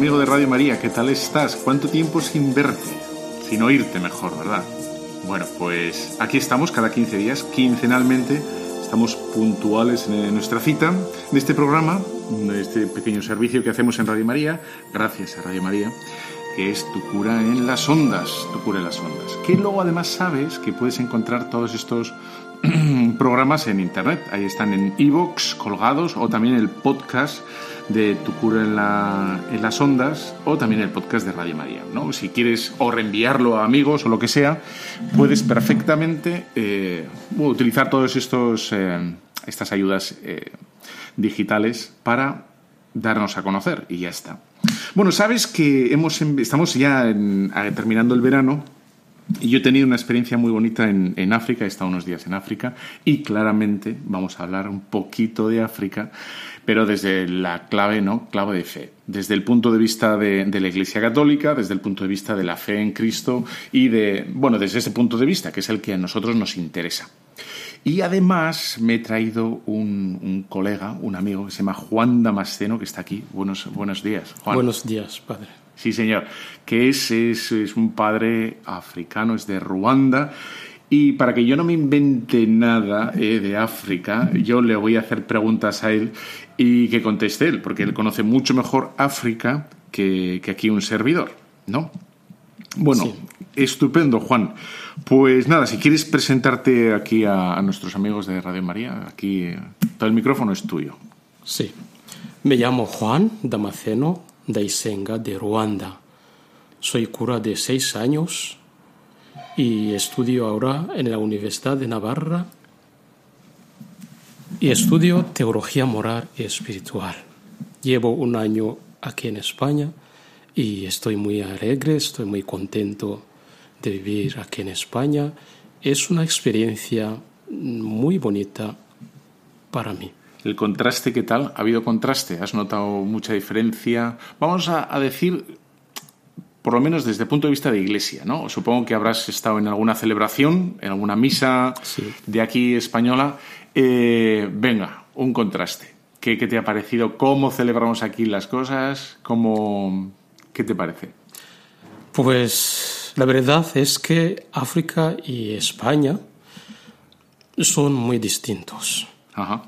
Amigo de Radio María, ¿qué tal estás? ¿Cuánto tiempo sin verte? Sin oírte mejor, ¿verdad? Bueno, pues aquí estamos cada 15 días, quincenalmente, estamos puntuales en nuestra cita de este programa, de este pequeño servicio que hacemos en Radio María, gracias a Radio María, que es Tu cura en las ondas, Tu cura en las ondas. Que luego además sabes que puedes encontrar todos estos programas en internet, ahí están en iVoox colgados o también el podcast de Tu cura en, la- en las ondas o también el podcast de Radio María. ¿no? Si quieres o reenviarlo a amigos o lo que sea, puedes perfectamente eh, utilizar todas eh, estas ayudas eh, digitales para darnos a conocer y ya está. Bueno, sabes que hemos, em- estamos ya en- a- terminando el verano y yo he tenido una experiencia muy bonita en, en África, he estado unos días en África y claramente vamos a hablar un poquito de África, pero desde la clave, ¿no? Clave de fe. Desde el punto de vista de, de la Iglesia Católica, desde el punto de vista de la fe en Cristo y de, bueno, desde ese punto de vista, que es el que a nosotros nos interesa. Y además me he traído un, un colega, un amigo que se llama Juan Damasceno, que está aquí. Buenos, buenos días, Juan. Buenos días, padre. Sí, señor. Que es, es, es un padre africano, es de Ruanda. Y para que yo no me invente nada eh, de África, yo le voy a hacer preguntas a él y que conteste él, porque él conoce mucho mejor África que, que aquí un servidor, ¿no? Bueno, Sí. estupendo, Juan. Pues nada, si quieres presentarte aquí a, a nuestros amigos de Radio María, aquí todo el micrófono es tuyo. Sí. Me llamo Juan Damasceno de Isenga, de Ruanda. Soy cura de seis años y estudio ahora en la Universidad de Navarra y estudio teología moral y espiritual. Llevo un año aquí en España y estoy muy alegre, estoy muy contento de vivir aquí en España. Es una experiencia muy bonita para mí. El contraste, ¿qué tal? ¿Ha habido contraste? ¿Has notado mucha diferencia? Vamos a, a decir, por lo menos desde el punto de vista de iglesia, ¿no? Supongo que habrás estado en alguna celebración, en alguna misa Sí. de aquí española. Eh, venga, un contraste. ¿Qué, qué te ha parecido? ¿Cómo celebramos aquí las cosas? ¿Cómo... ¿Qué te parece? Pues la verdad es que África y España son muy distintos. Ajá.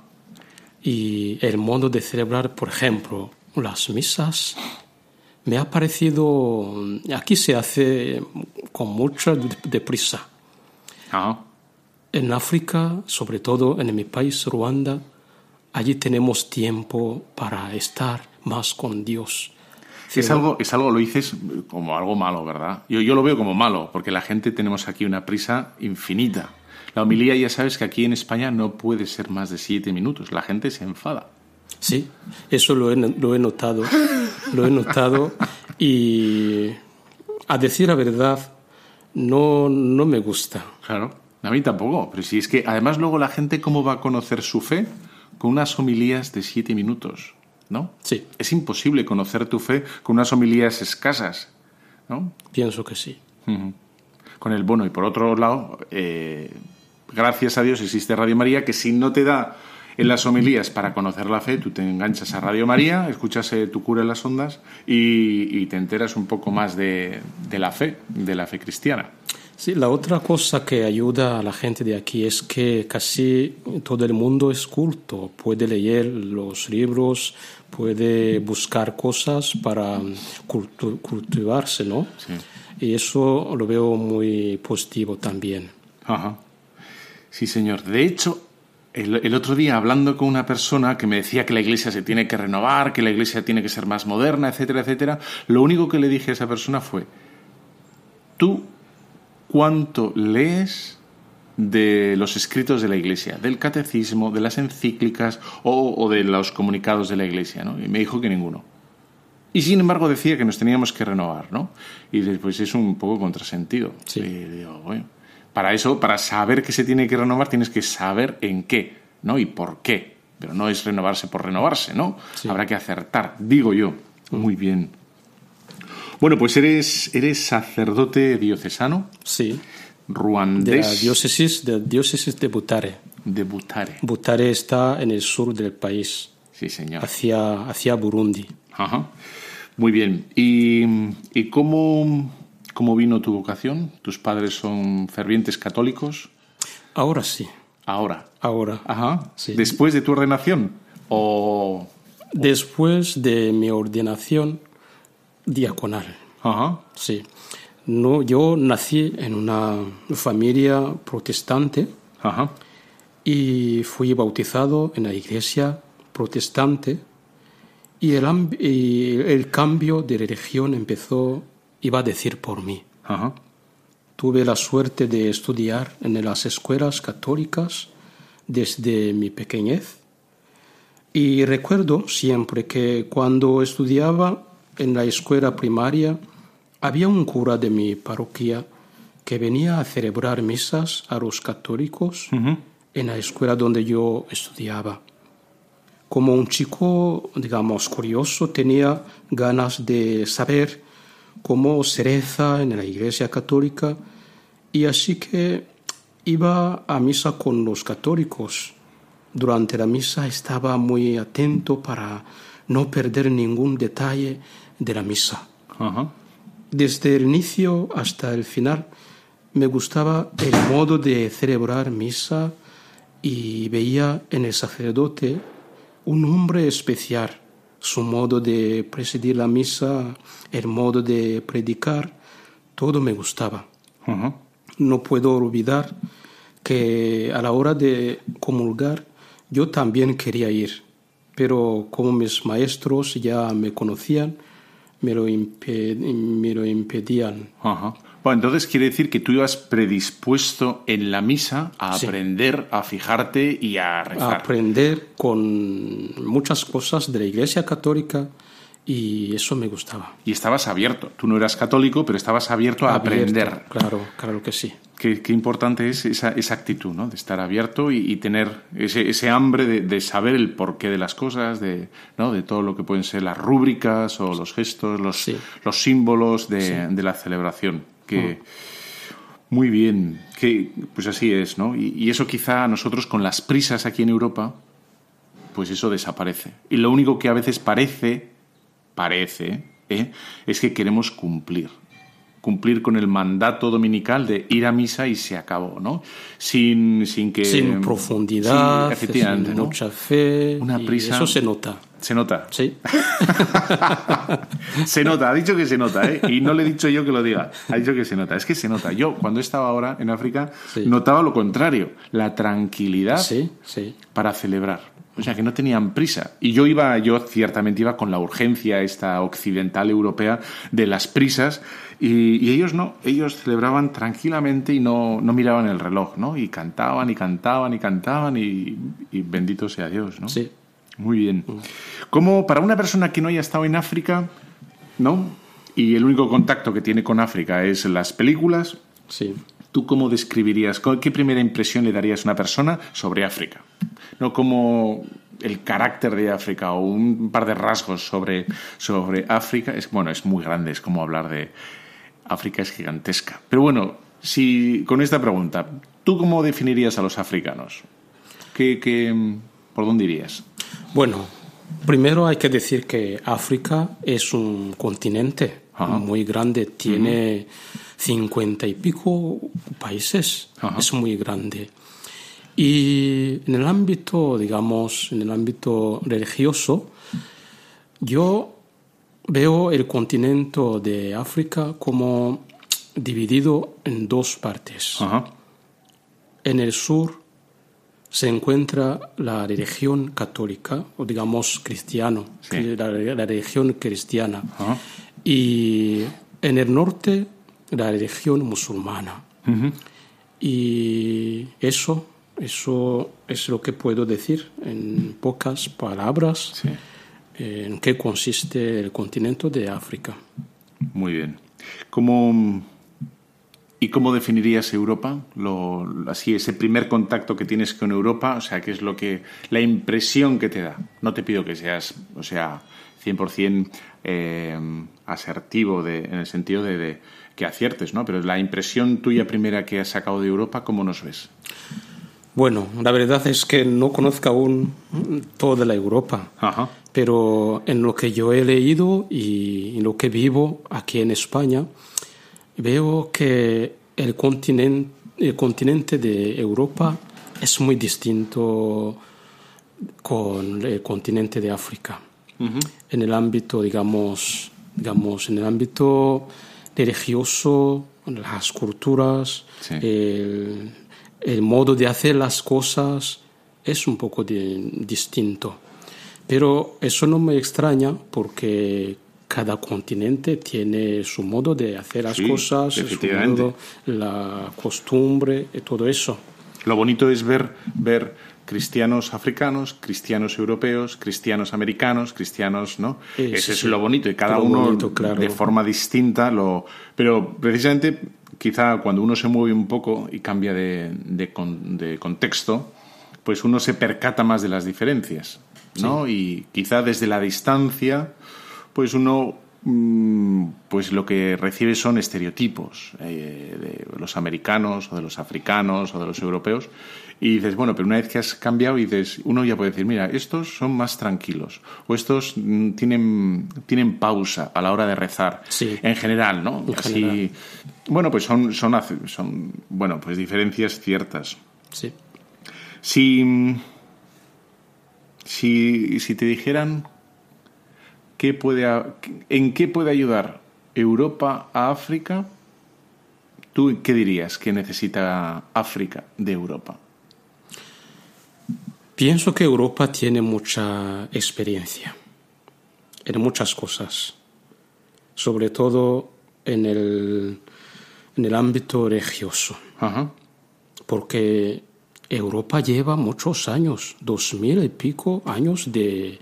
Y el modo de celebrar, por ejemplo, las misas, me ha parecido, aquí se hace con mucha de- deprisa. Ajá. En África, sobre todo en mi país, Ruanda, allí tenemos tiempo para estar más con Dios. Es algo, es algo, lo dices como algo malo, ¿verdad? Yo, yo lo veo como malo, porque la gente tenemos aquí una prisa infinita. La homilía ya sabes que aquí en España no puede ser más de siete minutos, la gente se enfada. Sí, eso lo he, lo he notado, lo he notado y a decir la verdad no, no me gusta. Claro, a mí tampoco, pero si es que además luego la gente cómo va a conocer su fe con unas homilías de siete minutos, ¿no? Sí, Es imposible conocer tu fe con unas homilías escasas, ¿no? pienso que sí. Con el bono. Y por otro lado, eh, gracias a Dios existe Radio María, que si no te da en las homilías para conocer la fe, tú te enganchas a Radio María, escuchas eh, tu cura en las ondas y, y te enteras un poco más de, de la fe, de la fe cristiana. Sí, la otra cosa que ayuda a la gente de aquí es que casi todo el mundo es culto, puede leer los libros, puede buscar cosas para cultu- cultivarse, ¿no? Sí. Y eso lo veo muy positivo también. Ajá. Sí, señor. De hecho, el, el, otro día hablando con una persona que me decía que la iglesia se tiene que renovar, que la iglesia tiene que ser más moderna, etcétera, etcétera, lo único que le dije a esa persona fue, ¿tú cuánto lees de los escritos de la iglesia, del catecismo, de las encíclicas o, o de los comunicados de la iglesia? ¿no? Y me dijo que ninguno. Y sin embargo decía que nos teníamos que renovar, ¿no? Y después es un poco contrasentido. Sí. Y digo, bueno, para eso, para saber que se tiene que renovar, tienes que saber en qué, ¿no? Y por qué. Pero no es renovarse por renovarse, ¿no? Sí. Habrá que acertar, digo yo. Muy bien. Bueno, pues eres, eres sacerdote diocesano, Sí, de la ruandés diócesis de, diócesis de Butare. de Butare. Butare está en el sur del país, Sí, señor. hacia, hacia Burundi. Ajá. Muy bien. ¿Y, y cómo, cómo vino tu vocación? ¿Tus padres son fervientes católicos? Ahora sí, Ahora. ahora. Ajá. Sí. ¿Después de tu ordenación? ¿O...? Después de mi ordenación diaconal, Ajá. sí. No, yo nací en una familia protestante Ajá. y fui bautizado en la iglesia protestante y el, y el cambio de religión empezó, iba a decir por mí. Ajá. Tuve la suerte de estudiar en las escuelas católicas desde mi pequeñez y recuerdo siempre que cuando estudiaba en la escuela primaria había un cura de mi parroquia que venía a celebrar misas a los católicos en la escuela donde yo estudiaba. Como un chico, digamos, curioso, tenía ganas de saber cómo se reza en la iglesia católica y así que iba a misa con los católicos. Durante la misa estaba muy atento para no perder ningún detalle de la misa. Ajá. Desde el inicio hasta el final me gustaba el modo de celebrar misa y veía en el sacerdote un hombre especial, su modo de presidir la misa, el modo de predicar, todo me gustaba. No puedo olvidar que a la hora de comulgar yo también quería ir, pero como mis maestros ya me conocían, me lo, impe- me lo impedían. Ajá. Bueno, entonces quiere decir que tú ibas predispuesto en la misa a Sí. aprender, a fijarte y a a rezar. aprender con muchas cosas de la Iglesia Católica y eso me gustaba. Y estabas abierto. Tú no eras católico, pero estabas abierto a Abierto, aprender. Claro, claro que sí. Qué, qué importante es esa, esa actitud, ¿no? De estar abierto y, y tener ese, ese hambre de, de saber el porqué de las cosas, de, ¿no? de todo lo que pueden ser las rúbricas o los gestos, los, Sí. los símbolos de, de la celebración. Que, Muy bien, que, pues así es, ¿no? Y, y eso quizá a nosotros con las prisas aquí en Europa, pues eso desaparece. Y lo único que a veces parece, parece, ¿eh? es que queremos cumplir. Cumplir con el mandato dominical de ir a misa y se acabó, ¿no? Sin, sin que... Sin profundidad, Sí, efectivamente, sin ¿no? mucha fe. Una prisa. Eso se nota. Se nota. Sí. Se nota, ha dicho que se nota, ¿eh? Y no le he dicho yo que lo diga. Ha dicho que se nota. Es que se nota. Yo, cuando estaba ahora en África, Sí. notaba lo contrario. La tranquilidad Sí, sí. para celebrar. O sea, que no tenían prisa. Y yo iba, yo ciertamente iba con la urgencia esta occidental europea de las prisas y, y ellos no, ellos celebraban tranquilamente y no, no miraban el reloj, ¿no? Y cantaban y cantaban y cantaban y, y bendito sea Dios, ¿no? Sí. Muy bien. Como para una persona que no haya estado en África, ¿no? Y el único contacto que tiene con África es las películas, Sí. ¿Tú cómo describirías, qué primera impresión le darías a una persona sobre África? No como el carácter de África o un par de rasgos sobre, sobre África. Es, bueno, es muy grande, es como hablar de África es gigantesca. Pero bueno, si con esta pregunta, ¿tú cómo definirías a los africanos? ¿Qué, qué- por dónde irías? Bueno, primero hay que decir que África es un continente Ajá. muy grande, tiene cincuenta y pico países, Ajá. es muy grande. Y en el ámbito, digamos, en el ámbito religioso, yo veo el continente de África como dividido en dos partes. Ajá. En el sur se encuentra la religión católica, o digamos cristiano, Sí. la, la religión cristiana. Ajá. Y en el norte, la religión musulmana. Y eso, eso es lo que puedo decir en pocas palabras Sí. en qué consiste el continente de África. Muy bien. ¿Cómo, ¿Y cómo definirías Europa? Lo, así, ese primer contacto que tienes con Europa, o sea, ¿qué es lo que, la impresión que te da? No te pido que seas, o sea, 100% eh, asertivo de, en el sentido de, de que aciertes, ¿no? Pero la impresión tuya primera que has sacado de Europa, ¿cómo nos ves? Bueno, la verdad es que no conozco aún toda la Europa, Ajá. pero en lo que yo he leído y en lo que vivo aquí en España, veo que el continente, el continente de Europa es muy distinto con el continente de África. En el ámbito, digamos, digamos, en el ámbito religioso, las culturas, Sí. el, el modo de hacer las cosas es un poco de- distinto. Pero eso no me extraña porque cada continente tiene su modo de hacer las Sí, cosas, su modo, la costumbre y todo eso. Lo bonito es ver, ver cristianos africanos, cristianos europeos, cristianos americanos, cristianos, ¿no? Sí, Ese sí, es sí. lo bonito y cada Lo uno bonito, claro. de forma distinta lo... Pero precisamente quizá cuando uno se mueve un poco y cambia de, de de contexto, pues uno se percata más de las diferencias, ¿no? Y quizá desde la distancia, pues uno pues lo que recibe son estereotipos eh, de los americanos o de los africanos o de los europeos y dices, bueno, pero una vez que has cambiado y dices, uno ya puede decir, mira, estos son más tranquilos o estos mm, tienen, tienen pausa a la hora de rezar Sí. en general, ¿no? En Así, general. bueno, pues son, son, son, bueno, pues diferencias ciertas. Sí. Si, si, si te dijeran qué puede, en qué puede ayudar Europa a África, ¿tú qué dirías que necesita África de Europa? Pienso que Europa tiene mucha experiencia en muchas cosas, sobre todo en el, en el ámbito religioso, Ajá. porque Europa lleva muchos años, dos mil y pico años de,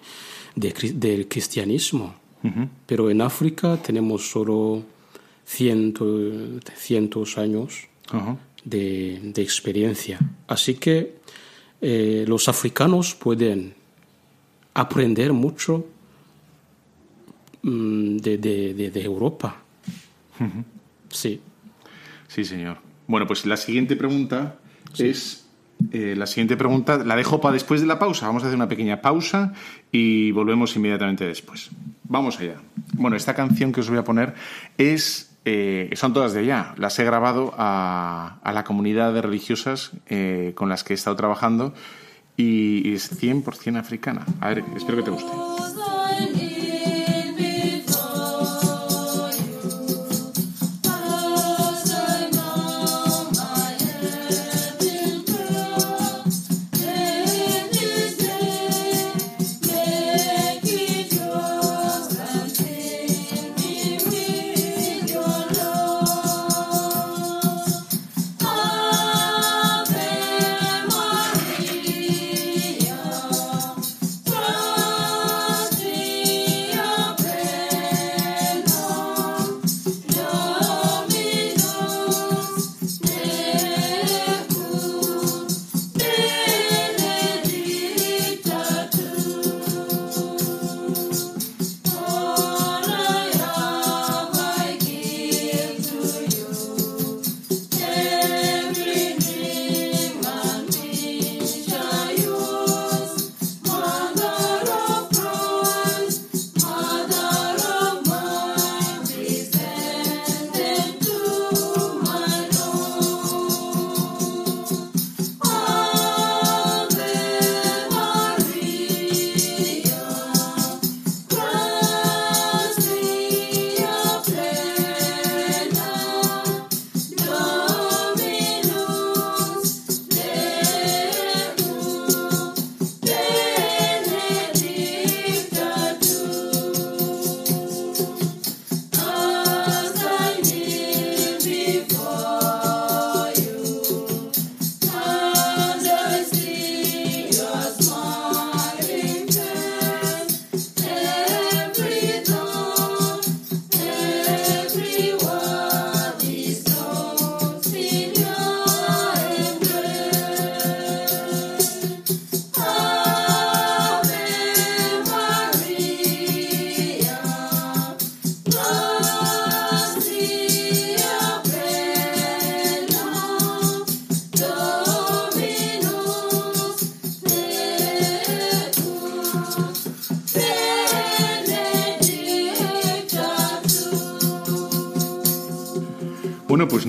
de del cristianismo, pero en África tenemos solo ciento, cientos años de, de experiencia. Así que eh, los africanos pueden aprender mucho mm, de, de- de- de Europa. Sí. Sí, señor. Bueno, pues la siguiente pregunta es. Eh, la siguiente pregunta la dejo para después de la pausa. Vamos a hacer una pequeña pausa y volvemos inmediatamente después. Vamos allá. Bueno, esta canción que os voy a poner es. eh, son todas de allá. Las he grabado a, la comunidad de religiosas eh, con las que he estado trabajando y es 100% africana. A ver, espero que te guste.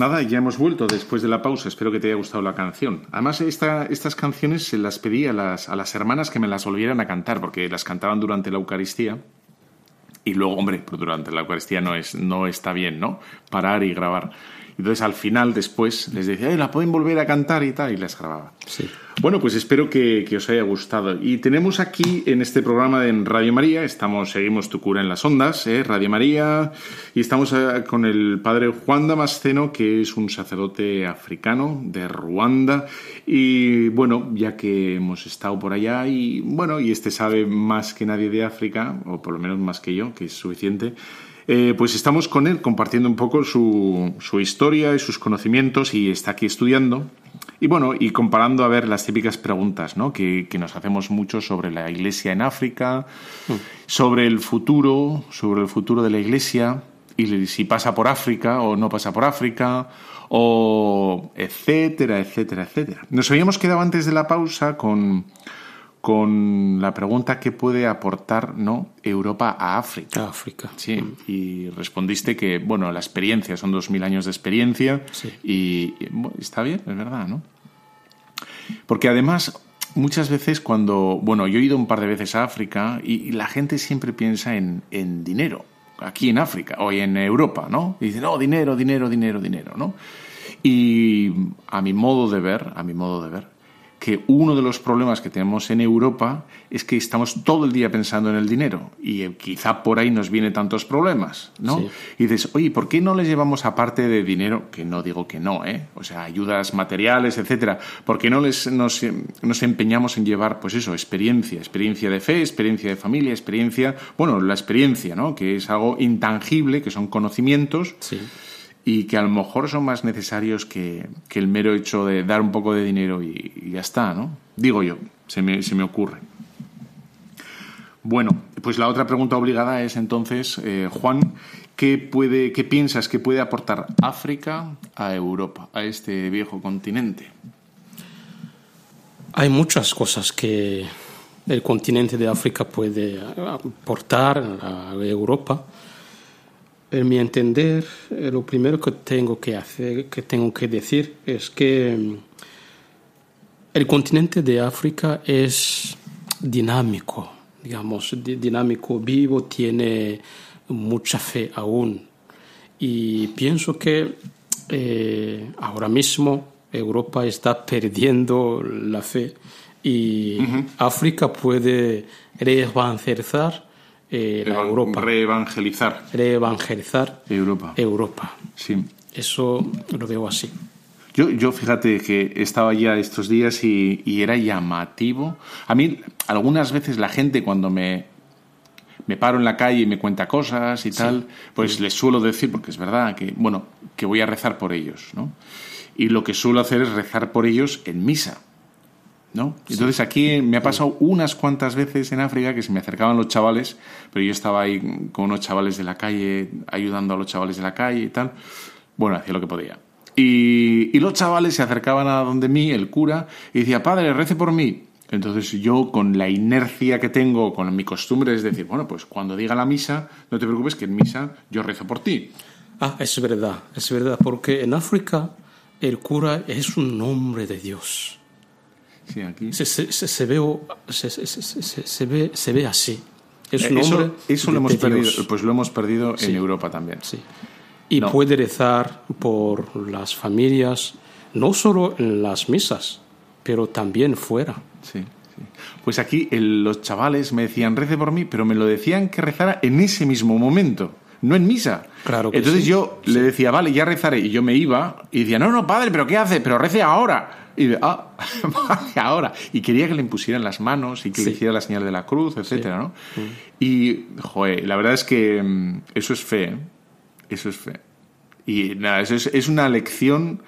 Nada, ya hemos vuelto después de la pausa. Espero que te haya gustado la canción. Además, esta, estas canciones se las pedí a las, a las hermanas que me las volvieran a cantar, porque las cantaban durante la Eucaristía. Y luego, hombre, pero durante la Eucaristía no, es, no está bien, ¿no? Parar y grabar. Entonces, al final, después, les decía, "Eh, la pueden volver a cantar y tal, y las grababa. Sí. Bueno, pues espero que, que os haya gustado. Y tenemos aquí en este programa en Radio María, estamos, seguimos Tu Cura en las Ondas, ¿eh? Radio María, y estamos eh, con el padre Juan Damasceno, que es un sacerdote africano de Ruanda. Y bueno, ya que hemos estado por allá, y bueno, y este sabe más que nadie de África, o por lo menos más que yo, que es suficiente. Eh, pues estamos con él compartiendo un poco su, su historia y sus conocimientos y está aquí estudiando. Y bueno, y comparando a ver las típicas preguntas ¿no? que, que nos hacemos mucho sobre la iglesia en África, sobre el futuro, sobre el futuro de la iglesia, y si pasa por África o no pasa por África, o etcétera, etcétera, etcétera. Nos habíamos quedado antes de la pausa con, con la pregunta qué puede aportar ¿no? Europa a África. África. Sí, y respondiste que, bueno, la experiencia, son dos mil años de experiencia Sí. y, y, bueno, está bien, es verdad, ¿no? Porque además, muchas veces cuando, bueno, yo he ido un par de veces a África y, y la gente siempre piensa en, en dinero, aquí en África o en Europa, ¿no? Y dicen, no, dinero, dinero, dinero, dinero, ¿no? Y a mi modo de ver, a mi modo de ver, que uno de los problemas que tenemos en Europa es que estamos todo el día pensando en el dinero y eh, quizá por ahí nos vienen tantos problemas, ¿no? Sí. Y dices, oye, ¿por qué no les llevamos aparte de dinero? Que no digo que no, ¿eh? O sea, ayudas materiales, etcétera. ¿Por qué no les, nos, eh, nos empeñamos en llevar, pues eso, experiencia? Experiencia de fe, experiencia de familia, experiencia... Bueno, la experiencia, ¿no? Que es algo intangible, que son conocimientos Sí. Y que a lo mejor son más necesarios que, que el mero hecho de dar un poco de dinero y, ya está, ¿no? Digo yo, se me, se me ocurre. Bueno, pues la otra pregunta obligada es entonces, eh, Juan, ¿qué, puede, ¿qué piensas que puede aportar África a Europa, a este viejo continente? Hay muchas cosas que el continente de África puede aportar a Europa. En mi entender, eh, lo primero que tengo que hacer, que tengo que decir, es que mm, el continente de África es dinámico, digamos, di- dinámico, vivo, tiene mucha fe aún. Y pienso que eh, ahora mismo Europa está perdiendo la fe y África puede reevangelizar eh, la Europa, Reevangelizar reevangelizar Europa. Europa. Sí. Eso lo veo así. Yo, yo fíjate que estaba ya estos días y, y era llamativo. A mí, algunas veces la gente cuando me, me paro en la calle y me cuenta cosas y tal, pues les suelo decir, porque es verdad, que, bueno, que voy a rezar por ellos, ¿no? Y lo que suelo hacer es rezar por ellos en misa, ¿no? Entonces aquí me ha pasado unas cuantas veces en África que se me acercaban los chavales, pero yo estaba ahí con unos chavales de la calle, ayudando a los chavales de la calle y tal. Bueno, hacía lo que podía. Y, y los chavales se acercaban a donde mí, el cura, y decía, padre, rece por mí. Entonces yo, con la inercia que tengo, con mi costumbre, es decir, bueno, pues cuando diga la misa, no te preocupes que en misa yo rezo por ti. Ah, es verdad, es verdad, porque en África el cura es un nombre de Dios. Sí, aquí. Se, se, se, se ve, se, ve, se ve así. Es un Eh, eso lo hemos perdido, pues lo hemos perdido en. Europa también. Sí. Y No. puede rezar por las familias, no solo en las misas, pero también fuera. Sí, sí. Pues aquí el- los chavales me decían, rece por mí, pero me lo decían que rezara en ese mismo momento, no en misa. Claro que Entonces sí. yo le decía, vale, ya rezaré. Y yo me iba y decía, no, no, padre, pero ¿qué hace? Pero rece ahora. Y de, ah, vale, ahora. Y quería que le impusieran las manos y que le hiciera la señal de la cruz, etcétera, ¿no? Y, joder, la verdad es que mm, eso es fe, ¿eh? Eso es fe. Y nada, eso es, es una lección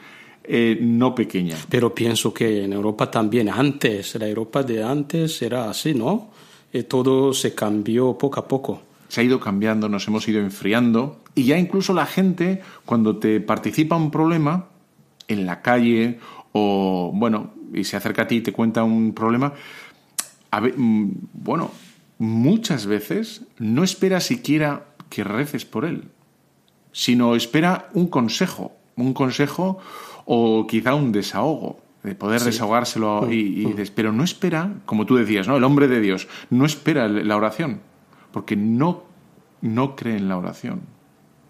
eh, no pequeña. Pero pienso que en Europa también antes, la Europa de antes era así, ¿no? Eh, todo se cambió poco a poco. Se ha ido cambiando, nos hemos ido enfriando y ya incluso la gente cuando te participa un problema en la calle o bueno y se acerca a ti y te cuenta un problema, a ve- mm, bueno muchas veces no espera siquiera que reces por él, sino espera un consejo, un consejo o quizá un desahogo, de poder desahogárselo y, y pero no espera, como tú decías, ¿no? El hombre de Dios no espera la oración, porque no, no cree en la oración,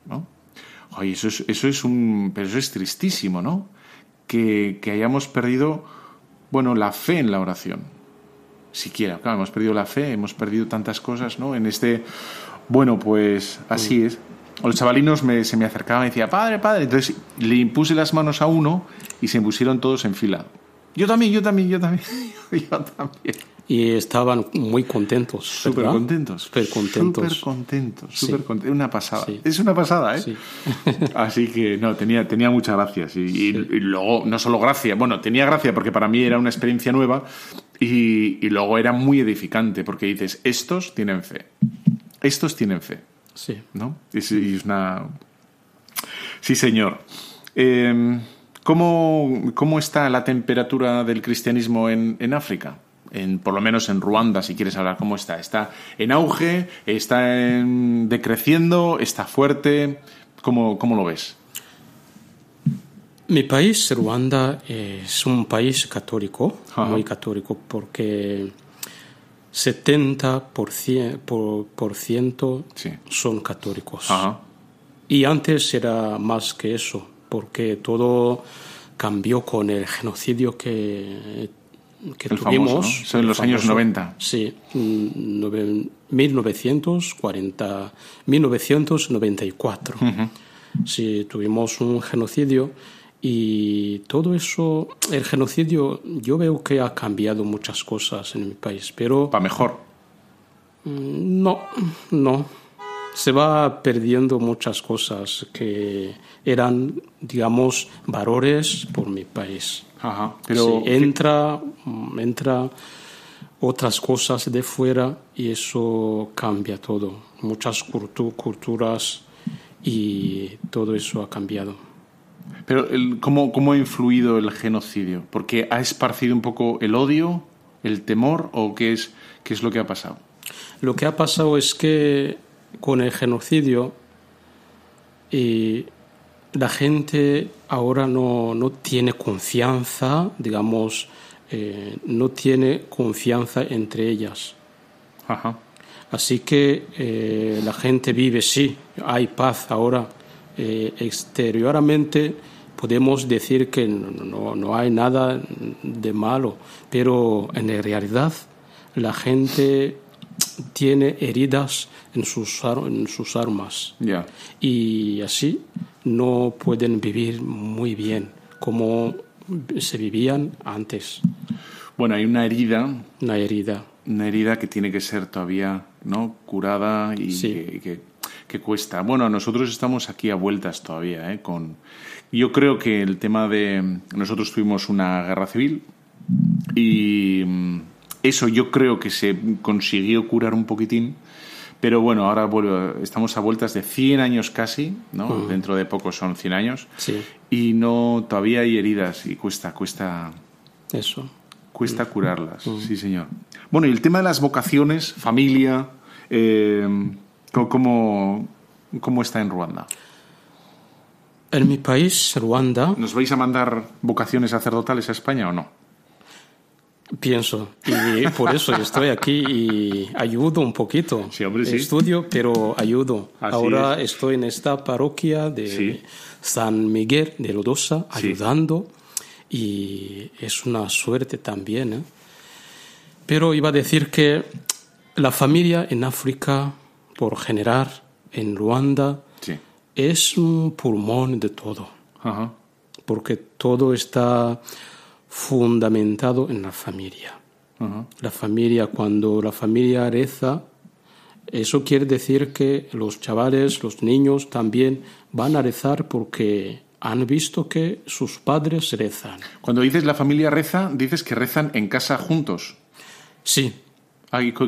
¿no? Oye, eso es, eso es un, pero eso es tristísimo, ¿no? Que, que hayamos perdido, bueno, la fe en la oración. Siquiera, claro, hemos perdido la fe, hemos perdido tantas cosas, ¿no? En este, bueno, pues así es. Los chavalinos me, se me acercaban y decían, padre, padre. Entonces le impuse las manos a uno y se pusieron todos en fila. Yo también, yo también, yo también, yo también. Y estaban muy contentos. Súper contentos. Súper contentos. Súper contentos. Súper contentos. Una pasada. Es una pasada, ¿eh? Sí. Así que, no, tenía, tenía muchas gracias. Y, y- y luego, no solo gracia, bueno, tenía gracia porque para mí era una experiencia nueva y, y luego era muy edificante porque dices, estos tienen fe. Estos tienen fe. Sí. ¿no? Es, es una... Sí, señor. Eh, ¿cómo, cómo está la temperatura del cristianismo en, en África? En, por lo menos en Ruanda, si quieres hablar, ¿cómo está? ¿Está en auge? ¿Está en- decreciendo? ¿Está fuerte? ¿Cómo, cómo lo ves? Mi país, Ruanda, es un país católico, Ajá. muy católico, porque 70% por, por ciento Sí. son católicos. Ajá. Y antes era más que eso, porque todo cambió con el genocidio que, que El tuvimos. famoso, ¿no? El los años 90. Sí, mm, nove- 1940, 1994. Sí, tuvimos un genocidio y todo eso, el genocidio, yo veo que ha cambiado muchas cosas en mi país, pero Para mejor. no, no. Se va perdiendo muchas cosas que eran, digamos, valores por mi país. Ajá. Pero Sí, entra, mm, entra otras cosas de fuera y eso cambia todo. Muchas cultu- culturas y todo eso ha cambiado. Pero el- ¿cómo, ¿cómo ha influido el genocidio? ¿Porque ha esparcido un poco el odio, el temor o qué es, qué es lo que ha pasado? Lo que ha pasado es que con el genocidio eh, la gente ahora no, no tiene confianza, digamos, eh, no tiene confianza entre ellas. Ajá. Así que eh, la gente vive, sí, hay paz ahora. Eh, exteriormente podemos decir que no, no- no hay nada de malo, pero en realidad la gente tiene heridas en sus, ar- en sus armas Ya. y así no pueden vivir muy bien como se vivían antes. Bueno, hay una herida, Una herida. una herida que tiene que ser todavía ¿no? curada y Sí. que, que- que cuesta. Bueno, nosotros estamos aquí a vueltas todavía. ¿eh? Con... Yo creo que el tema de... Nosotros tuvimos una guerra civil y mm, eso yo creo que se consiguió curar un poquitín. Pero bueno, ahora vuelvo, estamos a vueltas de 100 años casi, ¿no? Dentro de poco son 100 años. Sí, Y no, todavía hay heridas y cuesta, cuesta, eso. Cuesta curarlas, sí, señor. Bueno, y el tema de las vocaciones, familia, eh, ¿cómo- ¿cómo, ¿cómo está en Ruanda? En mi país, Ruanda, ¿Nos vais a mandar vocaciones sacerdotales a España o no? Pienso, y por eso estoy aquí y ayudo un poquito. Sí, hombre, sí. Estudio, pero ayudo. Así Ahora estoy en esta parroquia de Sí. San Miguel de Lodosa, ayudando, y es una suerte también. ¿eh? Pero iba a decir que la familia en África, por general, en Ruanda, es un pulmón de todo. Ajá. porque todo está fundamentado en la familia. La familia, cuando la familia reza, eso quiere decir que los chavales, los niños también van a rezar porque han visto que sus padres rezan. Cuando dices la familia reza, dices que rezan en casa juntos. Sí,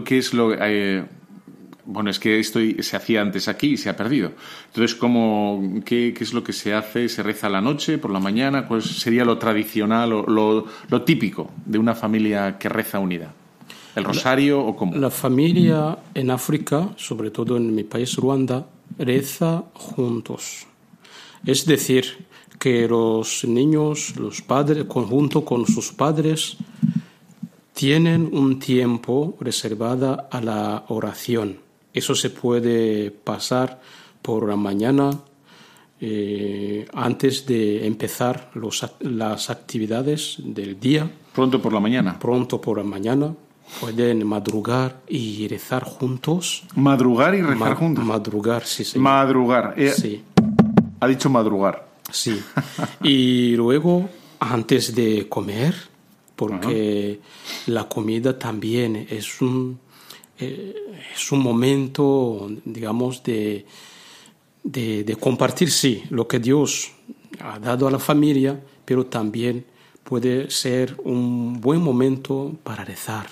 ¿Qué es lo eh, bueno, es que esto se hacía antes aquí y se ha perdido. Entonces, ¿cómo, qué, qué es lo que se hace? ¿Se reza a la noche, por la mañana? ¿Cuál sería lo tradicional o lo, lo típico de una familia que reza unida? ¿El rosario o cómo? La familia en África, sobre todo en mi país Ruanda, reza juntos. Es decir, que los niños, los padres, conjunto con sus padres, tienen un tiempo reservado a la oración. Eso se puede pasar por la mañana, eh, antes de empezar los, las actividades del día. Pronto por la mañana. Pronto por la mañana. Pueden madrugar y rezar juntos. Madrugar y rezar juntos. Madrugar, sí, sí. Madrugar. Eh, sí. Ha dicho madrugar. Sí. y luego, antes de comer, porque la comida también es un, eh, es un momento, digamos, de, de, de, compartir, sí, lo que Dios ha dado a la familia, pero también puede ser un buen momento para rezar.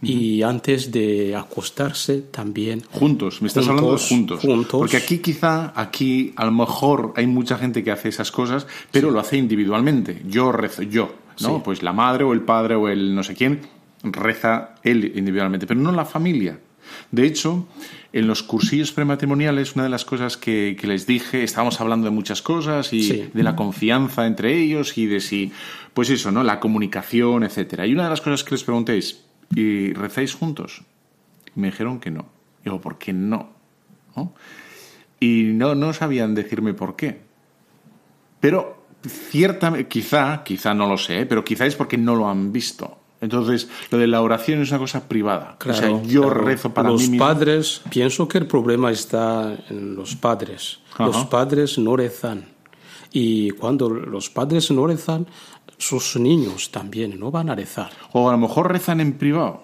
Y antes de acostarse también. Juntos, me estás hablando de juntos. juntos. Porque aquí quizá, aquí a lo mejor hay mucha gente que hace esas cosas, pero sí. lo hace individualmente. Yo rezo, yo, ¿no? Sí. Pues la madre o el padre o el no sé quién reza él individualmente, pero no la familia. De hecho, en los cursillos prematrimoniales, una de las cosas que, que les dije, estábamos hablando de muchas cosas y sí. de la confianza entre ellos y de si, pues eso, ¿no? La comunicación, etcétera. Y una de las cosas que les pregunté es, ¿y rezáis juntos? Y me dijeron que no. Digo, ¿por qué no? ¿no? Y no, no sabían decirme por qué. Pero ciertamente, quizá, quizá no lo sé, pero quizá es porque no lo han visto. Entonces, lo de la oración es una cosa privada. Claro, o sea, yo claro. rezo para los mí mismo. padres, pienso que el problema está en los padres. Ajá. Los padres no rezan. Y cuando los padres no rezan, sus niños también no van a rezar. O a lo mejor rezan en privado.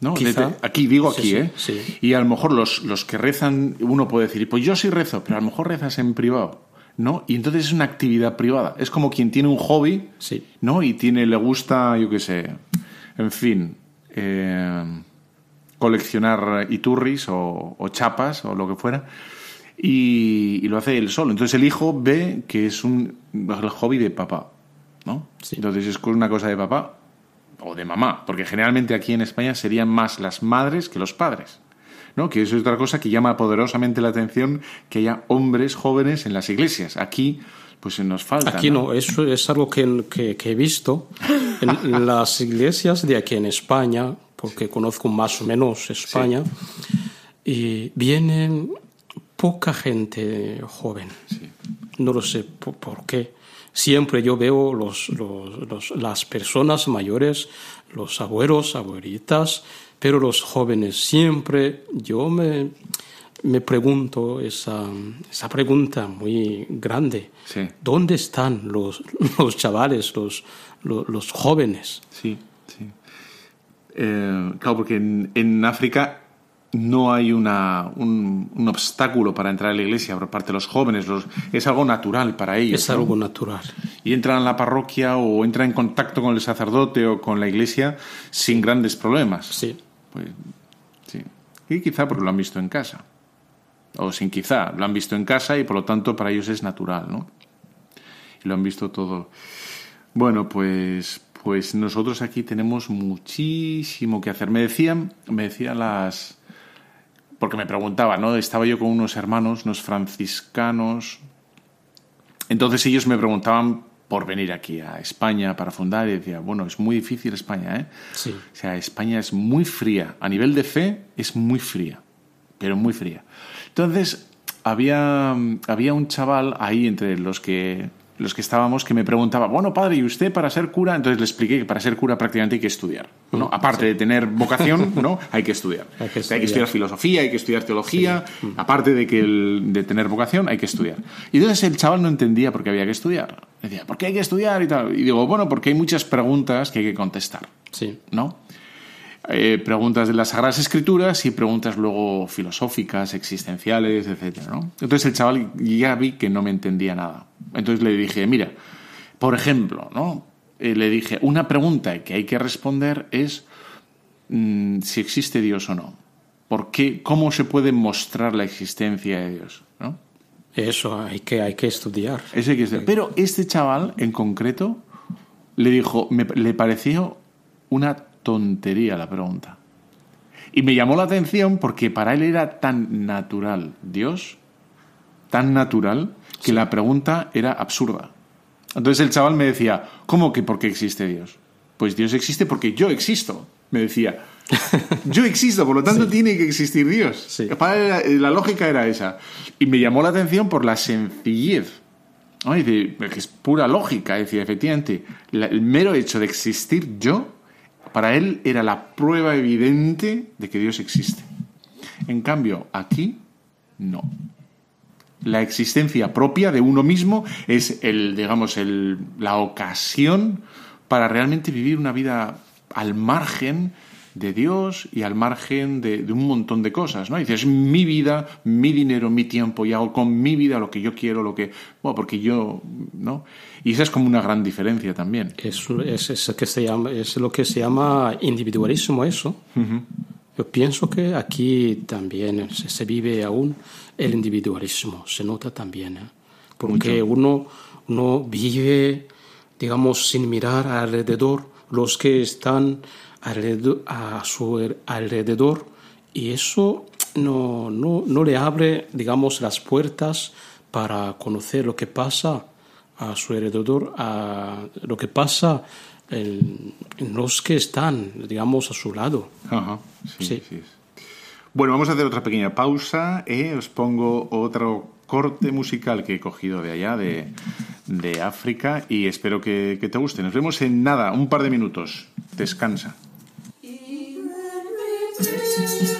¿No? Quizá. Desde, aquí digo aquí, sí, ¿eh? Sí, sí. Y a lo mejor los, los que rezan, uno puede decir, pues yo sí rezo, pero a lo mejor rezas en privado. ¿No? Y entonces es una actividad privada. Es como quien tiene un hobby, sí. ¿no? Y tiene, le gusta, yo qué sé, en fin, eh, coleccionar iturris o, o, chapas o lo que fuera. Y, y, lo hace él solo. Entonces el hijo ve que es un el hobby de papá, ¿no? Sí. Entonces es una cosa de papá o de mamá, porque generalmente aquí en España serían más las madres que los padres. ¿No? que eso es otra cosa que llama poderosamente la atención que haya hombres jóvenes en las iglesias. Aquí, pues nos falta. Aquí no, no eso es algo que, que, que he visto en, las iglesias de aquí en España, porque conozco más o menos España, sí. y vienen poca gente joven. Sí. No lo sé por, por qué. Siempre yo veo los, los, los, las personas mayores, los abuelos, abuelitas, pero los jóvenes siempre, yo me, me pregunto esa, esa, pregunta muy grande. Sí. ¿Dónde están los, los chavales, los, los, los, jóvenes? Sí, sí. Eh, claro, porque en, en, África no hay una, un, un, obstáculo para entrar a la iglesia por parte de los jóvenes. Los, es algo natural para ellos. Es ¿no? algo natural. Y entran a la parroquia o entran en contacto con el sacerdote o con la iglesia sin grandes problemas. Sí. Pues, sí. Y quizá porque lo han visto en casa. O sin quizá, lo han visto en casa y por lo tanto para ellos es natural, ¿no? Y lo han visto todo. Bueno, pues, pues nosotros aquí tenemos muchísimo que hacer. Me decían, me decían las. Porque me preguntaba, ¿no? Estaba yo con unos hermanos, unos franciscanos. Entonces ellos me preguntaban por venir aquí a España para fundar y decía, bueno, es muy difícil España, ¿eh? Sí. O sea, España es muy fría. A nivel de fe es muy fría, pero muy fría. Entonces, había, había un chaval ahí entre los que, los que estábamos que me preguntaba, bueno, padre, ¿y usted para ser cura? Entonces le expliqué que para ser cura prácticamente hay que estudiar. ¿no? Aparte sí. de tener vocación, ¿no? hay que estudiar. Hay que estudiar. hay que estudiar filosofía, hay que estudiar teología. Sí. Aparte de, que el, de tener vocación, hay que estudiar. Y entonces el chaval no entendía por qué había que estudiar. Decía, ¿por qué hay que estudiar? Y, tal. y digo, bueno, porque hay muchas preguntas que hay que contestar. Sí. ¿No? Eh, preguntas de las Sagradas Escrituras y preguntas luego filosóficas, existenciales, etc. ¿no? Entonces el chaval ya vi que no me entendía nada. Entonces le dije, mira, por ejemplo, ¿no? Eh, le dije, una pregunta que hay que responder es mmm, si existe Dios o no. ¿Por qué? ¿Cómo se puede mostrar la existencia de Dios? Eso hay que, hay que estudiar. Eso hay que estudiar. Pero este chaval en concreto le dijo, me, le pareció una tontería la pregunta. Y me llamó la atención porque para él era tan natural Dios, tan natural, que la pregunta era absurda. Entonces el chaval me decía, ¿cómo que por qué existe Dios? Pues Dios existe porque yo existo, me decía. Yo existo, por lo tanto tiene que existir Dios. Para él, la lógica era esa. Y me llamó la atención por la sencillez. que es pura lógica. Decía, efectivamente, el mero hecho de existir yo, para él era la prueba evidente de que Dios existe. En cambio, aquí, no la existencia propia de uno mismo es el, digamos, el, la ocasión para realmente vivir una vida al margen de Dios y al margen de, un montón de cosas, ¿no? dices, mi vida, mi dinero, mi tiempo y hago con mi vida lo que yo quiero, lo que, bueno, porque yo, ¿no? Y esa es como una gran diferencia también. Es, es, que se llama, es lo que se llama individualismo eso. Yo pienso que aquí también se, vive aún el individualismo, se nota también, ¿eh? porque uno, uno vive, digamos, sin mirar alrededor los que están a su alrededor y eso no, no, no le abre, digamos, las puertas para conocer lo que pasa a su alrededor, a lo que pasa en, los que están, digamos, a su lado. Ajá, sí, sí. Bueno, vamos a hacer otra pequeña pausa. ¿eh? Os pongo otro corte musical que he cogido de allá, de, de África, y espero que, que te guste. Nos vemos en nada, un par de minutos. Descansa. Thank you.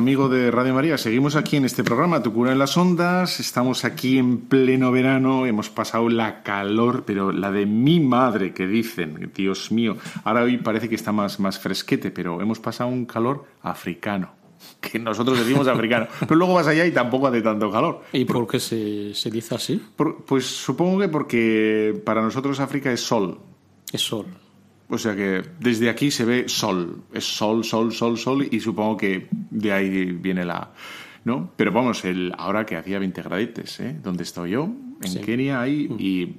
Amigo de Radio María. Seguimos aquí en este programa, Tu cura en las ondas. Estamos aquí en pleno verano. Hemos pasado la calor, pero la de mi madre, que dicen, Dios mío. Ahora hoy parece que está más, más fresquete, pero hemos pasado un calor africano. Que nosotros decimos africano. Pero luego vas allá y tampoco hace tanto calor. ¿Y por, qué se, se, dice así? pues supongo que porque para nosotros África es sol. Es sol. O sea que desde aquí se ve sol, es sol, sol, sol, sol, y supongo que de ahí viene la. ¿No? Pero vamos, el, ahora que hacía 20 gradetes, ¿eh? Donde estoy yo, en Kenia, ahí, mm. y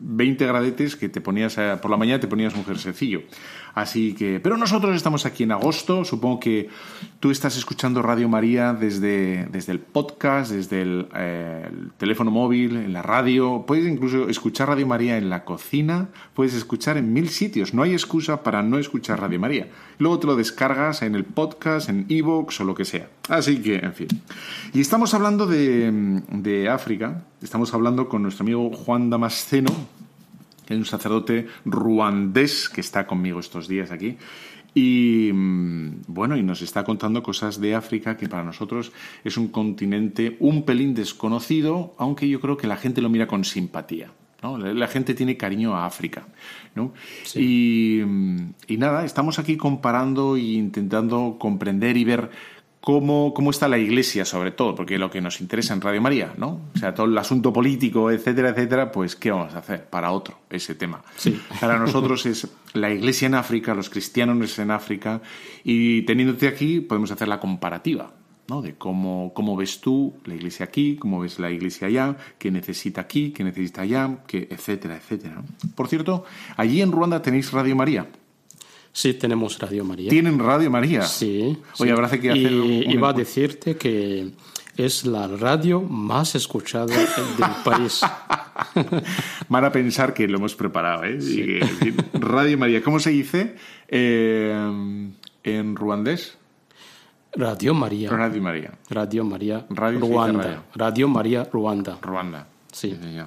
20 gradetes que te ponías por la mañana te ponías un jersecillo. Así que, pero nosotros estamos aquí en agosto, supongo que tú estás escuchando Radio María desde, desde el podcast, desde el, eh, teléfono móvil, en la radio, puedes incluso escuchar Radio María en la cocina, puedes escuchar en mil sitios, no hay excusa para no escuchar Radio María. Luego te lo descargas en el podcast, en Evox o lo que sea. Así que, en fin. Y estamos hablando de, de África, estamos hablando con nuestro amigo Juan Damasceno, es un sacerdote ruandés que está conmigo estos días aquí. Y mm, bueno, y nos está contando cosas de África que para nosotros es un continente un pelín desconocido, aunque yo creo que la gente lo mira con simpatía. ¿no? La, gente tiene cariño a África. ¿no? Y, mm, y, nada, estamos aquí comparando e intentando comprender y ver cómo, cómo está la Iglesia, sobre todo, porque lo que nos interesa en Radio María, ¿no? O sea, todo el asunto político, etcétera, etcétera, pues ¿qué vamos a hacer para otro ese tema? Sí. Para nosotros es la Iglesia en África, los cristianos en África, y teniéndote aquí podemos hacer la comparativa. ¿no? de cómo, cómo ves tú la iglesia aquí, cómo ves la iglesia allá, qué necesita aquí, qué necesita allá, qué, etcétera, etcétera. Por cierto, allí en Ruanda tenéis Radio María. Sí, tenemos Radio María. ¿Tienen Radio María? Sí. Oye, sí. habrá que hacer Y un- un iba a decirte que es la radio más escuchada del país. Van a pensar que lo hemos preparado, ¿eh? Radio María. ¿Cómo se dice eh, en ruandés? Radio María. Radio María. Radio María Radio Ruanda. radio. Radio María Ruanda. Ruanda. Sí. señor.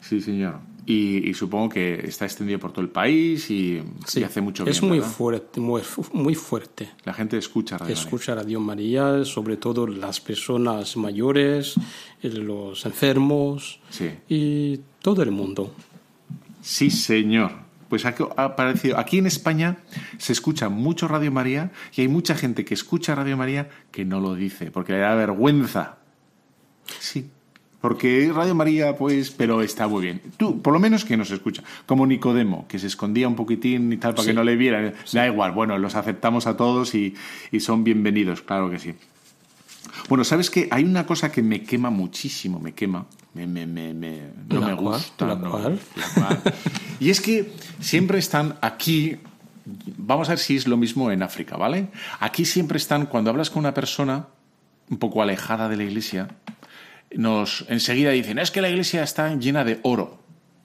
Sí, señor. Y, y supongo que está extendido por todo el país y, Sí. y hace mucho bien. es muy ¿verdad? fuerte, muy, muy fuerte. La gente escucha Radio María. Escucha Radio María, sobre todo las personas mayores, eh, los enfermos Sí. y todo el mundo. Sí, señor. Pues ha aparecido, aquí en España se escucha mucho Radio María y hay mucha gente que escucha Radio María que no lo dice porque le da vergüenza. Sí. Porque Radio María, pues, pero está muy bien. Tú, por lo menos que nos escucha. Como Nicodemo, que se escondía un poquitín y tal para Sí. que no le vieran. Da igual, bueno, los aceptamos a todos y, y son bienvenidos, claro que sí. Bueno, ¿sabes qué? Hay una cosa que me quema muchísimo, me quema. Me, me, me, me- no ¿La me cual? gusta. ¿La no. cual? La cual. Y es que siempre están aquí. Vamos a ver si es lo mismo en África, ¿vale? Aquí siempre están, cuando hablas con una persona un poco alejada de la iglesia, nos enseguida dicen, es que la iglesia está llena de oro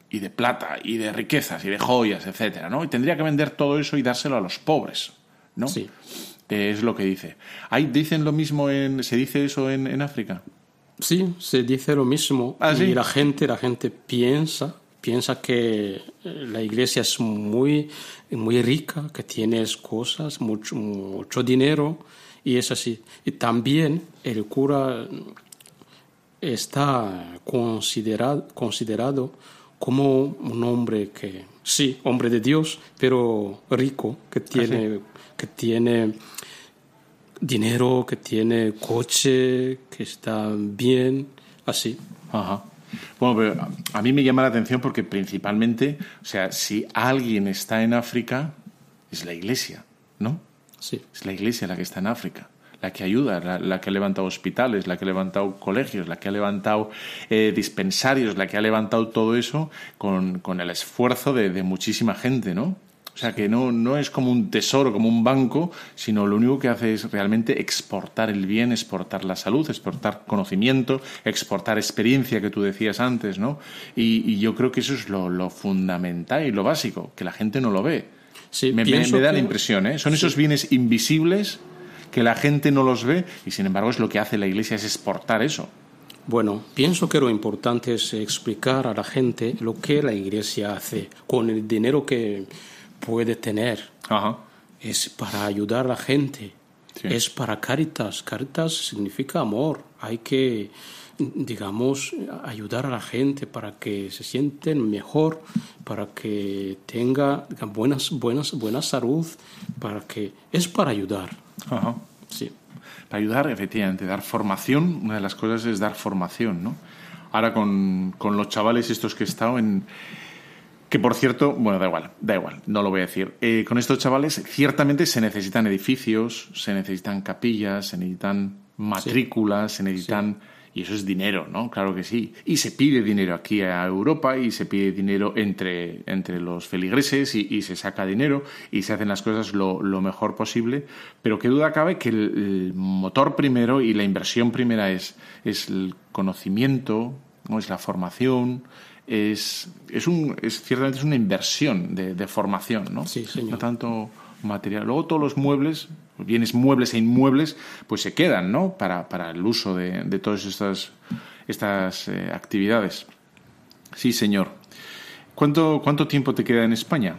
y de plata y de riquezas y de joyas, etcétera, ¿no? Y tendría que vender todo eso y dárselo a los pobres, ¿no? Sí. Eh, Es lo que dice. ¿Hay, ¿Dicen lo mismo en... ¿Se dice eso en, en África? Sí, se dice lo mismo. ¿Ah, sí? Y la gente, la gente piensa, piensa que eh, la iglesia es muy, muy rica, que tienes cosas, mucho, mucho dinero, y es así. Y también el cura está considerado, considerado como un hombre que, sí, hombre de Dios, pero rico, que tiene, que tiene dinero, que tiene coche, que está bien, así. Ajá. Bueno, pero a mí me llama la atención porque principalmente, o sea, si alguien está en África, es la iglesia, ¿no? Sí, Es la iglesia la que está en África, la que ayuda, la, la que ha levantado hospitales, la que ha levantado colegios, la que ha levantado eh, dispensarios, la que ha levantado todo eso con, con el esfuerzo de, de muchísima gente, ¿no? O sea, que no, no es como un tesoro, como un banco, sino lo único que hace es realmente exportar el bien, exportar la salud, exportar conocimiento, exportar experiencia que tú decías antes, ¿no? Y, y yo creo que eso es lo, lo fundamental y lo básico, que la gente no lo ve. Sí, me, me- me da la impresión, ¿eh? Son esos bienes invisibles que la gente no los ve y sin embargo es lo que hace la iglesia, es exportar eso. Bueno, pienso que lo importante es explicar a la gente lo que la iglesia hace con el dinero que puede tener. Ajá. Es para ayudar a la gente. Sí. Es para Caritas. Caritas significa amor. Hay que, digamos, ayudar a la gente para que se sienten mejor, para que tenga buenas, buenas, buena salud, para que es para ayudar. Ajá. Sí. Para ayudar, efectivamente, dar formación. Una de las cosas es dar formación, ¿no? Ahora con, con los chavales estos que he estado en... Que por cierto, bueno, da igual, da igual, no lo voy a decir. Eh, con estos chavales ciertamente se necesitan edificios, se necesitan capillas, se necesitan matrículas, se necesitan... Y eso es dinero, ¿no? Claro que sí. Y se pide dinero aquí a Europa y se pide dinero entre, entre los feligreses y, y se saca dinero y se hacen las cosas lo, lo mejor posible. Pero qué duda cabe que el, el motor primero y la inversión primera es, es el conocimiento, ¿no? es la formación, es, es, un, es ciertamente es una inversión de, de formación, ¿no? Sí, señor. No tanto material. Luego todos los muebles, bienes muebles e inmuebles, pues se quedan, ¿no? Para, para el uso de, de todas estas, estas eh, actividades. Sí, señor. ¿Cuánto, ¿Cuánto tiempo te queda en España?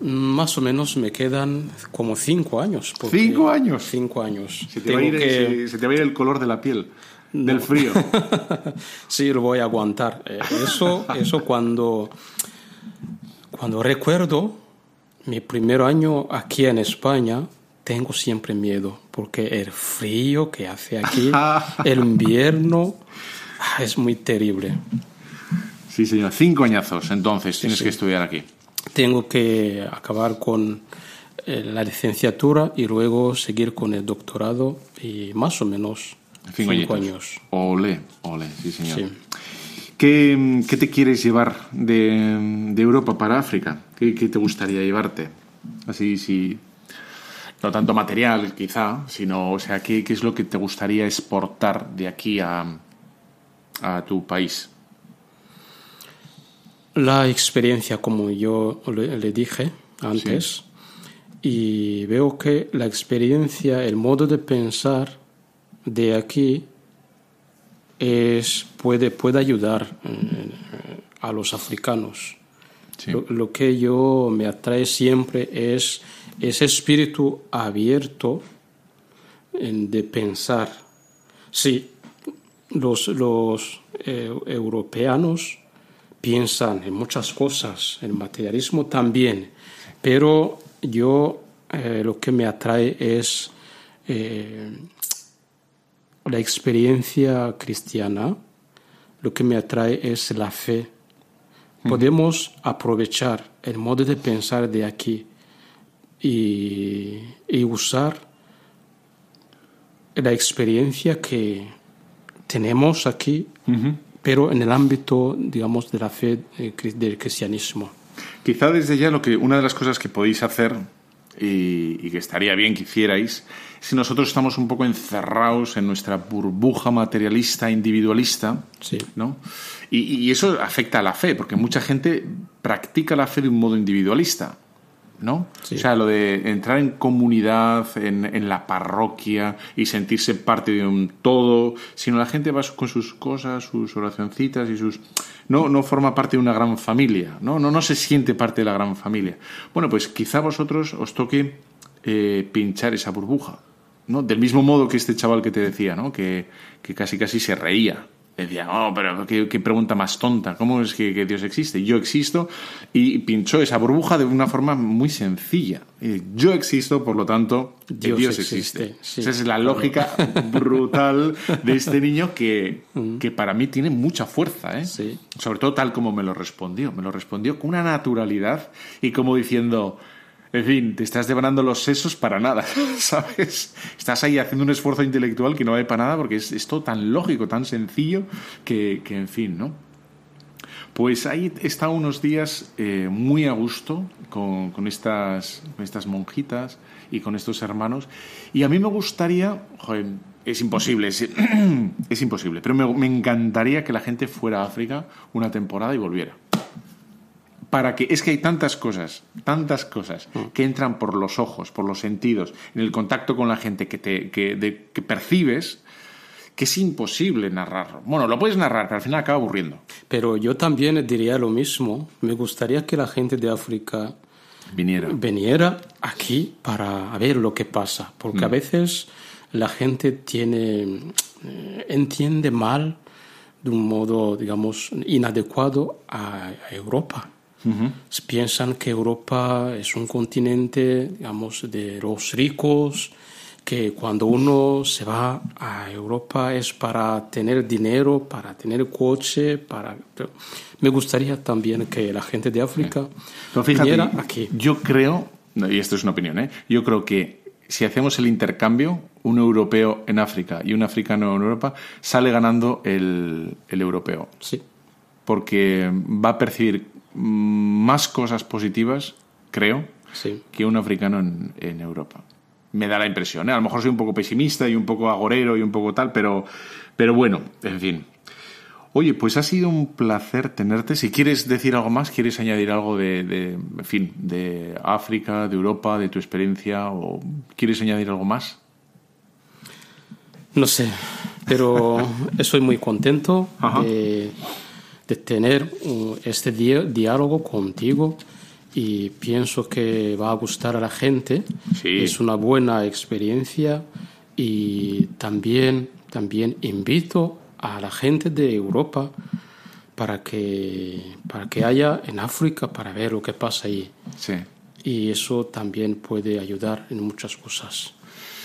Más o menos me quedan como cinco años. ¿Cinco años? Cinco años. Se te, va a ir, que- se- se te va a ir el color de la piel, del frío. Sí, lo voy a aguantar. Eh, Eso, eso cuando, cuando recuerdo mi primer año aquí en España, tengo siempre miedo porque el frío que hace aquí, el invierno, ah, es muy terrible. Sí, señor. Cinco añazos, entonces, tienes que estudiar aquí. Tengo que acabar con eh, la licenciatura y luego seguir con el doctorado y más o menos cinco, años. Ole, ole, sí, señor. ¿Qué, ¿Qué, te quieres llevar de, de Europa para África? ¿Qué, ¿Qué, te gustaría llevarte? Así, sí. No tanto material, quizá, sino, o sea, ¿qué, qué es lo que te gustaría exportar de aquí a, a tu país? La experiencia, como yo le, dije antes, y veo que la experiencia, el modo de pensar de aquí es, puede, puede ayudar eh, a los africanos. Lo, que yo me atrae siempre es ese espíritu abierto de pensar. Sí, los, los eh, europeanos piensan en muchas cosas, el materialismo también, pero yo eh, lo que me atrae es eh, la experiencia cristiana, lo que me atrae es la fe. Podemos aprovechar el modo de pensar de aquí y, usar la experiencia que tenemos aquí pero en el ámbito, digamos, de la fe eh, del cristianismo. Quizá desde ya lo que una de las cosas que podéis hacer y, que estaría bien que hicierais si nosotros estamos un poco encerrados en nuestra burbuja materialista individualista, sí. ¿no? Y, y, eso afecta a la fe, porque mucha gente practica la fe de un modo individualista. ¿no? O sea, lo de entrar en comunidad, en, la parroquia y sentirse parte de un todo, sino la gente va con sus cosas, sus oracioncitas y sus... No, no forma parte de una gran familia, ¿no? No, no se siente parte de la gran familia. Bueno, pues quizá vosotros os toque eh, pinchar esa burbuja, ¿no? Del mismo modo que este chaval que te decía, ¿no? Que, que casi casi se reía Decía, oh, pero qué, pregunta más tonta, ¿cómo es que, Dios existe? Yo existo y pinchó esa burbuja de una forma muy sencilla. Yo existo, por lo tanto, Dios, existe. Esa es la lógica brutal de este niño que, que para mí tiene mucha fuerza, ¿eh? Sobre todo tal como me lo respondió. Me lo respondió con una naturalidad y como diciendo, en fin, te estás devorando los sesos para nada, ¿sabes? Estás ahí haciendo un esfuerzo intelectual que no vale para nada porque es, todo tan lógico, tan sencillo, que, en fin, ¿no? Pues ahí está unos días eh, muy a gusto con, estas, estas monjitas y con estos hermanos. Y a mí me gustaría, joder, es imposible, es, imposible, pero me encantaría que la gente fuera a África una temporada y volviera para que es que hay tantas cosas, tantas cosas mm. que entran por los ojos, por los sentidos, en el contacto con la gente que te que, que percibes que es imposible narrarlo. Bueno, lo puedes narrar, pero al final acaba aburriendo. Pero yo también diría lo mismo. Me gustaría que la gente de África viniera, viniera aquí para ver lo que pasa, porque a mm. veces la gente tiene eh, entiende mal de un modo, digamos, inadecuado a Europa. Piensan que Europa es un continente, digamos, de los ricos, que cuando uno se va a Europa es para tener dinero, para tener coche, para... Me gustaría también que la gente de África viniera aquí. Yo creo, y esto es una opinión, ¿eh? yo creo que si hacemos el intercambio, un europeo en África y un africano en Europa, sale ganando el, el europeo. Sí. Porque va a percibir más cosas positivas, creo, que un africano en, Europa. Me da la impresión. ¿eh? A lo mejor soy un poco pesimista y un poco agorero y un poco tal, pero, pero bueno, en fin. Oye, pues ha sido un placer tenerte. Si quieres decir algo más, quieres añadir algo de, de, en fin, de África, de Europa, de tu experiencia, o quieres añadir algo más. No sé, pero estoy muy contento de tener este diálogo contigo y pienso que va a gustar a la gente. Es una buena experiencia y también, también invito a la gente de Europa para que, para que haya en África para ver lo que pasa ahí. Sí. y eso también puede ayudar en muchas cosas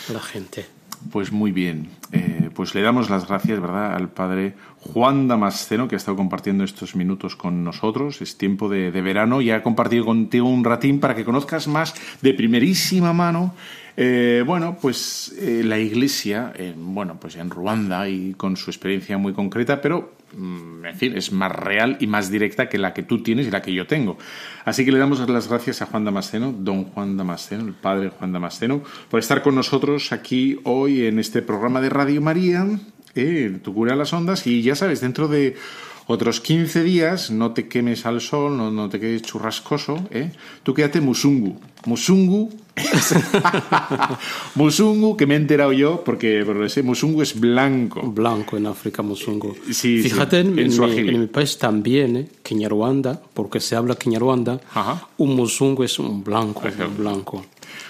a la gente. Pues muy bien. Eh, pues le damos las gracias, ¿verdad?, al padre Juan Damasceno, que ha estado compartiendo estos minutos con nosotros. Es tiempo de, verano y ha compartido contigo un ratín para que conozcas más de primerísima mano eh, bueno, pues eh, la Iglesia, bueno, pues en Ruanda y con su experiencia muy concreta, pero en fin, es más real y más directa que la que tú tienes y la que yo tengo. Así que le damos las gracias a Juan Damasceno, don Juan Damasceno, el padre Juan Damasceno, por estar con nosotros aquí hoy en este programa de Radio María, eh, Tu cura las ondas, y ya sabes, dentro de otros 15 días no te quemes al sol, no, no te quedes churrascoso, ¿eh? Tú quédate musungu. Musungu. musungu, que me he enterado yo, porque por ese musungu es blanco. Blanco en África, musungu. Sí, Fíjate, en, mi, país también, ¿eh? Kinyarwanda, porque se habla Kinyarwanda, un musungu es un blanco, blanco.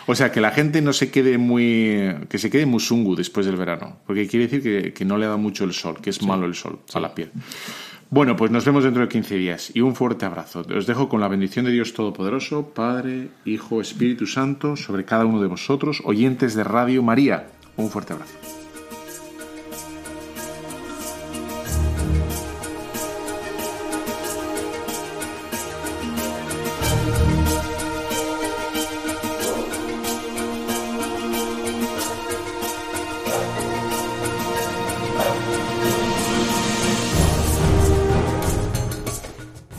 O sea, que la gente no se quede muy. que se quede musungu después del verano. Porque quiere decir que, no le da mucho el sol, que es malo el sol a la piel. Bueno, pues nos vemos dentro de 15 días y un fuerte abrazo. Os dejo con la bendición de Dios Todopoderoso, Padre, Hijo, Espíritu Santo, sobre cada uno de vosotros, oyentes de Radio María. Un fuerte abrazo.